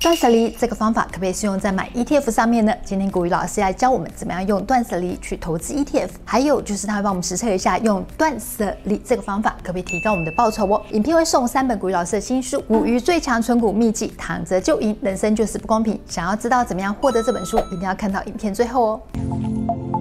断舍离这个方法可不可以适用在买 ETF 上面呢？今天古雨老师来教我们怎么样用断舍离去投资 ETF，还有就是他会帮我们实测一下用断舍离这个方法可不可以提高我们的报酬哦。影片会送三本古雨老师的新书《股鱼最强存股秘籍》，躺着就赢，人生就是不公平。想要知道怎么样获得这本书，一定要看到影片最后哦。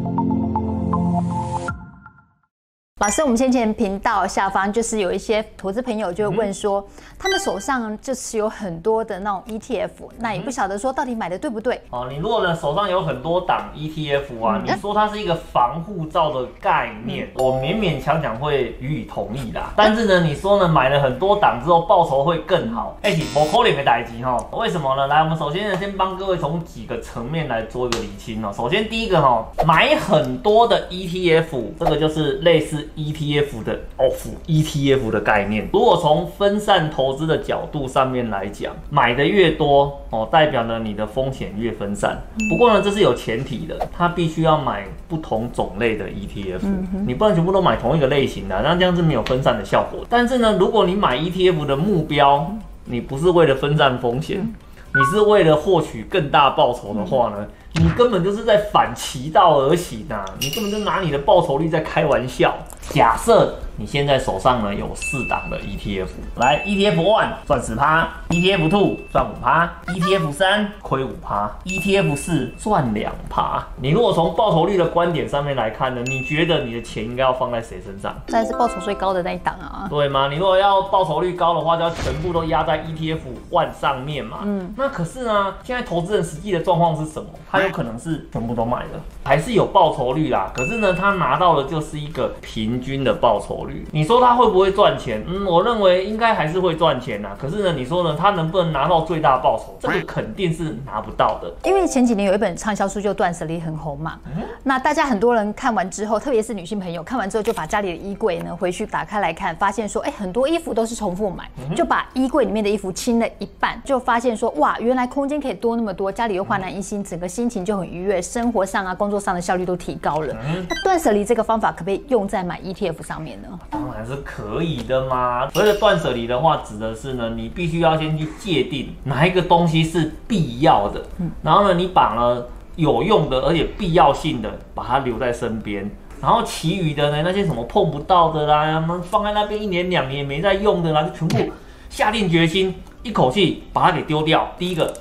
老师，我们先前频道下方就是有一些投资朋友就会问说，他们手上就是有很多的那种 ETF，那也不晓得说到底买的对不对？哦，你如果呢手上有很多档 ETF 啊，你说它是一个防护罩的概念，我勉勉强强会予以同意啦。但是呢，你说呢买了很多档之后报酬会更好？哎，不可能的代志哈。为什么呢？来，我们首先呢先帮各位从几个层面来做一个理清哦。首先第一个哈，买很多的 ETF，这个就是类似。ETF 的 off ETF 的概念，如果从分散投资的角度上面来讲，买的越多哦，代表呢你的风险越分散。不过呢，这是有前提的，它必须要买不同种类的 ETF，你不能全部都买同一个类型的，那这样是没有分散的效果。但是呢，如果你买 ETF 的目标，你不是为了分散风险，你是为了获取更大报酬的话呢，你根本就是在反其道而行呐，你根本就拿你的报酬率在开玩笑。假设你现在手上呢有四档的 ETF，来 ETF one 赚十趴，ETF two 赚五趴，ETF 三亏五趴，ETF 四赚两趴。你如果从报酬率的观点上面来看呢，你觉得你的钱应该要放在谁身上？当然是报酬最高的那一档啊，对吗？你如果要报酬率高的话，就要全部都压在 ETF one 上面嘛。嗯，那可是呢，现在投资人实际的状况是什么？他有可能是全部都卖了，还是有报酬率啦。可是呢，他拿到的就是一个平。均的报酬率，你说他会不会赚钱？嗯，我认为应该还是会赚钱呐。可是呢，你说呢，他能不能拿到最大报酬？这个肯定是拿不到的。因为前几年有一本畅销书就断舍离很红嘛，嗯、那大家很多人看完之后，特别是女性朋友看完之后，就把家里的衣柜呢回去打开来看，发现说，哎，很多衣服都是重复买，就把衣柜里面的衣服清了一半，就发现说，哇，原来空间可以多那么多，家里又焕然一新，整个心情就很愉悦，生活上啊，工作上的效率都提高了。那断舍离这个方法可不可以用在买 ETF 上面呢？当然是可以的嘛。所谓的断舍离的话，指的是呢，你必须要先去界定哪一个东西是必要的，然后呢，你把呢有用的而且必要性的把它留在身边，然后其余的呢，那些什么碰不到的啦，放在那边一年两年没在用的啦，就全部下定决心一口气把它给丢掉。第一个，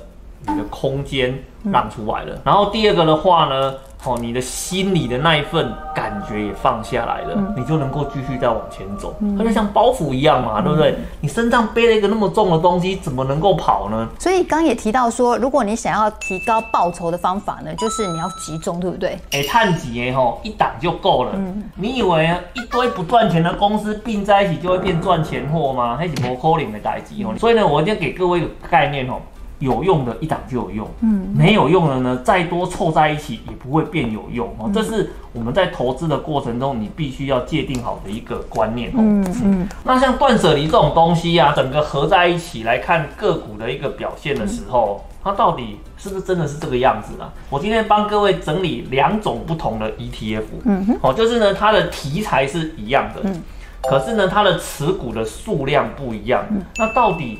你的空间让出来了，然后第二个的话呢。哦，你的心里的那一份感觉也放下来了，嗯、你就能够继续再往前走。嗯、它就像包袱一样嘛，嗯、对不对？你身上背了一个那么重的东西，怎么能够跑呢？所以刚也提到说，如果你想要提高报酬的方法呢，就是你要集中，对不对？哎，探几哎吼，一档就够了。嗯、你以为一堆不赚钱的公司并在一起就会变赚钱货吗？还是不可能的代志哦。所以呢，我一定要给各位一个概念哦。有用的一档就有用，嗯，没有用的呢，再多凑在一起也不会变有用哦。这是我们在投资的过程中，你必须要界定好的一个观念哦。嗯嗯。那像断舍离这种东西啊，整个合在一起来看个股的一个表现的时候，它到底是不是真的是这个样子啊？我今天帮各位整理两种不同的 ETF，嗯哼，哦，就是呢，它的题材是一样的，嗯，可是呢，它的持股的数量不一样，那到底？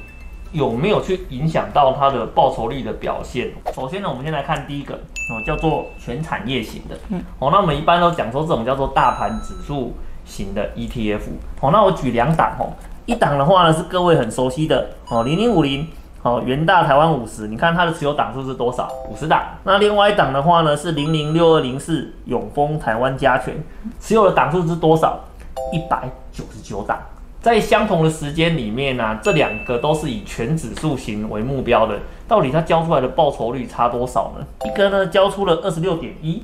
有没有去影响到它的报酬率的表现？首先呢，我们先来看第一个哦，叫做全产业型的。嗯，哦，那我们一般都讲说这种叫做大盘指数型的 ETF。哦，那我举两档哦，一档的话呢是各位很熟悉的哦，零零五零哦，元大台湾五十，你看它的持有档数是多少？五十档。那另外一档的话呢是零零六二零四永丰台湾加权，持有的档数是多少？一百九十九档。在相同的时间里面呢、啊，这两个都是以全指数型为目标的，到底它交出来的报酬率差多少呢？一个呢交出了二十六点一，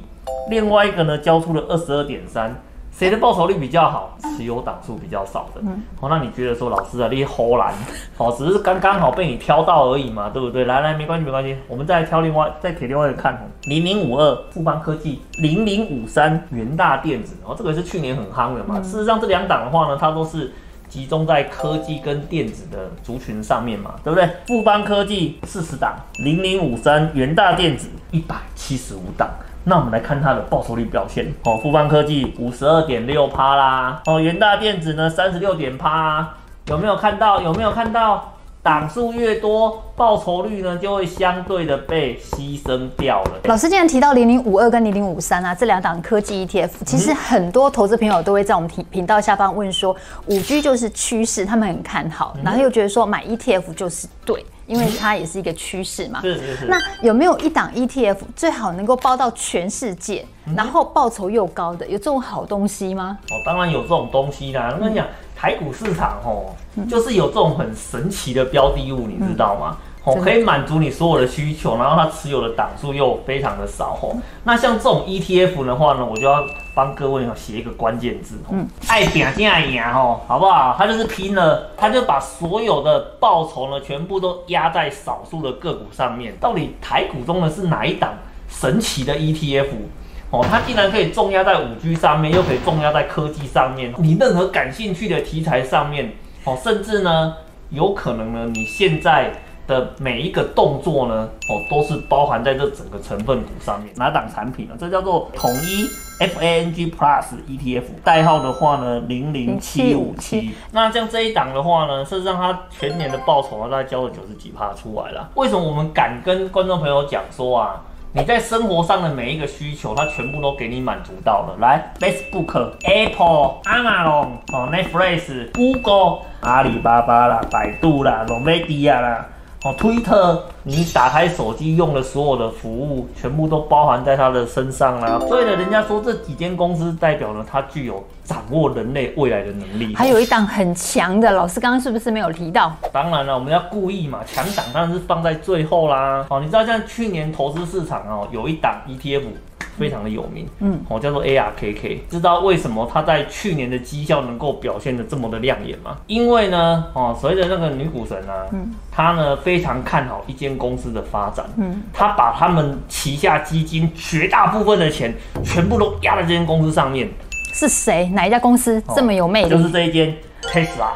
另外一个呢交出了二十二点三，谁的报酬率比较好？持有档数比较少的。嗯，好，那你觉得说老师啊，你好难，哦，只是刚刚好被你挑到而已嘛，对不对？来来，没关系没关系，我们再来挑另外再给另外一个看，零零五二富邦科技，零零五三元大电子，哦，这个是去年很夯的嘛。事实上这两档的话呢，它都是。集中在科技跟电子的族群上面嘛，对不对？富邦科技四十档，零零五三元大电子一百七十五档。那我们来看它的报酬率表现哦。富邦科技五十二点六趴啦，哦，元大电子呢三十六点趴，有没有看到？有没有看到？档数越多，报酬率呢就会相对的被牺牲掉了。老师既然提到零零五二跟零零五三啊，这两档科技 ETF，其实很多投资朋友都会在我们频频道下方问说，五 G 就是趋势，他们很看好，然后又觉得说买 ETF 就是对，因为它也是一个趋势嘛。是是是。那有没有一档 ETF 最好能够包到全世界，然后报酬又高的，有这种好东西吗？哦，当然有这种东西啦。我跟你讲。台股市场哦，就是有这种很神奇的标的物，你知道吗？哦，可以满足你所有的需求，然后它持有的档数又非常的少哦。那像这种 ETF 的话呢，我就要帮各位写一个关键字哦，爱拼才会赢哦，好不好？它就是拼了，它就把所有的报酬呢，全部都压在少数的个股上面。到底台股中的是哪一档神奇的 ETF？哦，它竟然可以重压在五 G 上面，又可以重压在科技上面，你任何感兴趣的题材上面，哦，甚至呢，有可能呢，你现在的每一个动作呢，哦，都是包含在这整个成分股上面。哪档产品呢？这叫做统一 FANG Plus ETF，代号的话呢，零零七五七。那像这一档的话呢，事实上它全年的报酬啊，大概交了九十几趴出来了。为什么我们敢跟观众朋友讲说啊？你在生活上的每一个需求，它全部都给你满足到了。来，Facebook、Apple、Amazon、哦 Netflix、Google、阿里巴巴啦、百度啦、Nvidia 啦。哦，推特，你打开手机用的所有的服务，全部都包含在它的身上啦。所以呢，人家说这几间公司代表了它具有掌握人类未来的能力。还有一档很强的，老师刚刚是不是没有提到？当然了，我们要故意嘛，强档当然是放在最后啦。哦，你知道像去年投资市场哦，有一档 ETF。非常的有名，嗯，哦，叫做 ARKK，知道为什么它在去年的绩效能够表现的这么的亮眼吗？因为呢，哦，所谓的那个女股神啊，嗯，她呢非常看好一间公司的发展，嗯，她把他们旗下基金绝大部分的钱全部都压在这间公司上面。是谁？哪一家公司这么有魅力？就是这一间 Tesla。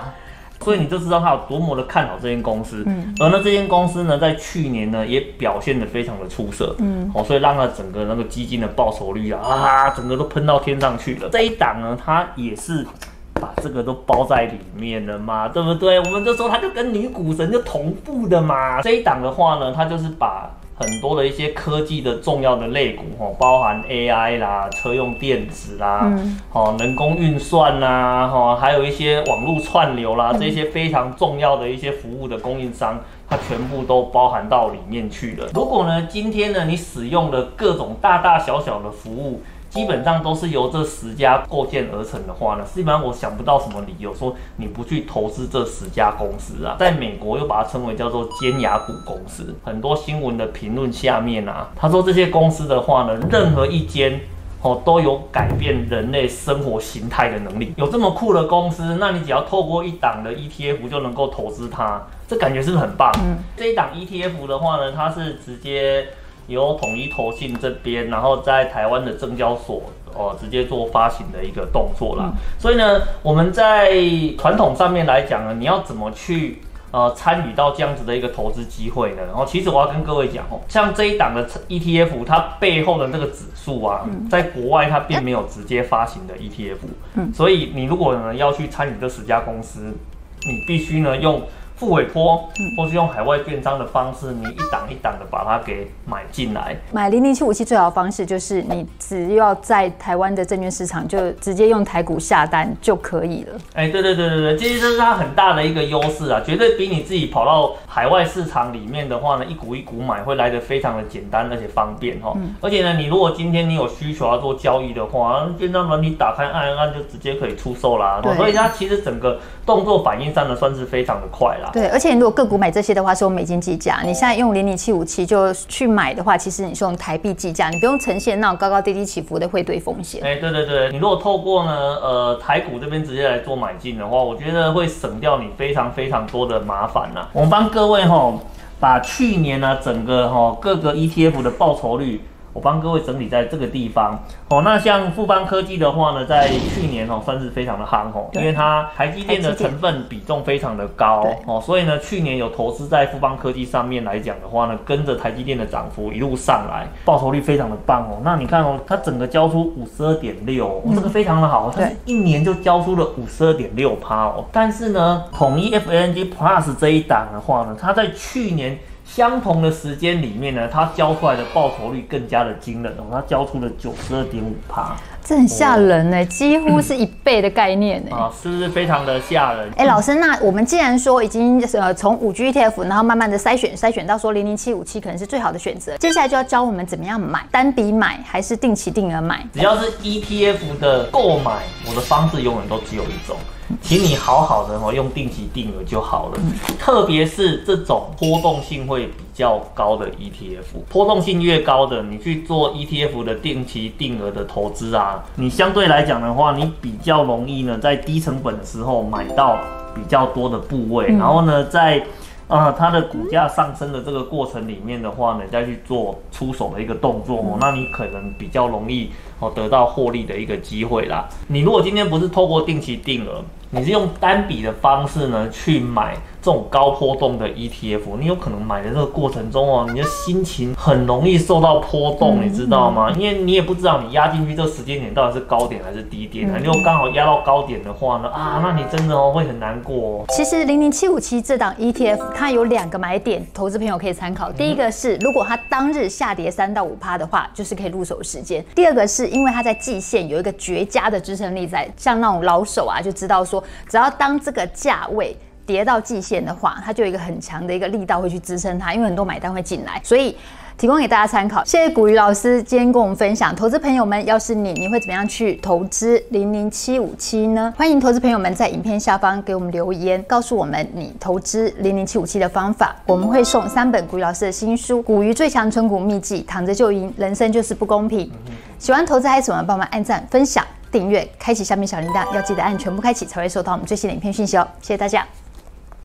所以你就知道他有多么的看好这间公司，嗯，而呢这间公司呢在去年呢也表现的非常的出色，嗯，哦，所以让它整个那个基金的报酬率啊啊，整个都喷到天上去了。这一档呢，它也是把这个都包在里面了嘛，对不对？我们就说它就跟女股神就同步的嘛。这一档的话呢，它就是把。很多的一些科技的重要的类股，哦，包含 AI 啦、车用电子啦，哦、嗯，人工运算啦，哈，还有一些网络串流啦，这些非常重要的一些服务的供应商，它全部都包含到里面去了。如果呢，今天呢，你使用了各种大大小小的服务，基本上都是由这十家构建而成的话呢，基本上我想不到什么理由说你不去投资这十家公司啊。在美国又把它称为叫做尖牙股公司。很多新闻的评论下面啊，他说这些公司的话呢，任何一间哦都有改变人类生活形态的能力。有这么酷的公司，那你只要透过一档的 ETF 就能够投资它，这感觉是不是很棒？嗯，这一档 ETF 的话呢，它是直接。由统一投信这边，然后在台湾的证交所哦，直接做发行的一个动作啦。嗯、所以呢，我们在传统上面来讲呢，你要怎么去呃参与到这样子的一个投资机会呢？然后其实我要跟各位讲哦，像这一档的 ETF，它背后的那个指数啊，嗯、在国外它并没有直接发行的 ETF，嗯，所以你如果呢要去参与这十家公司，你必须呢用。付委托，或是用海外券商的方式，你一档一档的把它给买进来。买零零七五七最好的方式就是，你只要在台湾的证券市场，就直接用台股下单就可以了。哎，对对对对对，其实这是它很大的一个优势啊，绝对比你自己跑到海外市场里面的话呢，一股一股买会来的非常的简单而且方便哈。嗯、而且呢，你如果今天你有需求要做交易的话，券商软体打开按一按就直接可以出售啦。对所以它其实整个动作反应上呢，算是非常的快啦。对，而且你如果个股买这些的话，是用美金计价。你现在用零零七五七就去买的话，其实你是用台币计价，你不用呈现那种高高低低起伏的汇兑风险。哎，对对对，你如果透过呢，呃，台股这边直接来做买进的话，我觉得会省掉你非常非常多的麻烦呐。我们帮各位哈，把去年呢整个哈各个 ETF 的报酬率。我帮各位整理在这个地方。哦，那像富邦科技的话呢，在去年哦算是非常的夯哦，因为它台积电的成分比重非常的高哦，所以呢去年有投资在富邦科技上面来讲的话呢，跟着台积电的涨幅一路上来，报酬率非常的棒哦。那你看哦，它整个交出五十二点六，这个非常的好，它是一年就交出了五十二点六趴哦。但是呢，统一 FANG Plus 这一档的话呢，它在去年。相同的时间里面呢，它交出来的报酬率更加的惊人哦，它交出了九十二点五趴，这很吓人呢，几乎是一倍的概念呢。啊，是不是非常的吓人？哎，老师，那我们既然说已经呃从五 G ETF，然后慢慢的筛选筛选到说零零七五七可能是最好的选择，接下来就要教我们怎么样买，单笔买还是定期定额买？只要是 ETF 的购买，我的方式永远都只有一种。请你好好的哦，用定期定额就好了。特别是这种波动性会比较高的 ETF，波动性越高的，你去做 ETF 的定期定额的投资啊，你相对来讲的话，你比较容易呢，在低成本的时候买到比较多的部位，然后呢，在呃它的股价上升的这个过程里面的话呢，再去做出手的一个动作哦，那你可能比较容易哦得到获利的一个机会啦。你如果今天不是透过定期定额，你是用单笔的方式呢去买这种高波动的 ETF，你有可能买的这个过程中哦，你的心情很容易受到波动，你知道吗？因为你也不知道你压进去这个时间点到底是高点还是低点啊，你又刚好压到高点的话呢，啊，那你真的哦会很难过哦。其实零零七五七这档 ETF 它有两个买点，投资朋友可以参考。第一个是如果它当日下跌三到五趴的话，就是可以入手时间。第二个是因为它在季线有一个绝佳的支撑力在，像那种老手啊就知道说。只要当这个价位跌到季线的话，它就有一个很强的一个力道会去支撑它，因为很多买单会进来，所以提供给大家参考。谢谢古鱼老师今天跟我们分享，投资朋友们，要是你，你会怎么样去投资零零七五七呢？欢迎投资朋友们在影片下方给我们留言，告诉我们你投资零零七五七的方法，我们会送三本古鱼老师的新书《古鱼最强存股秘籍》，躺着就赢，人生就是不公平。喜欢投资还是什么，帮忙按赞分享。订阅，开启下面小铃铛，要记得按全部开启，才会收到我们最新的影片讯息哦。谢谢大家。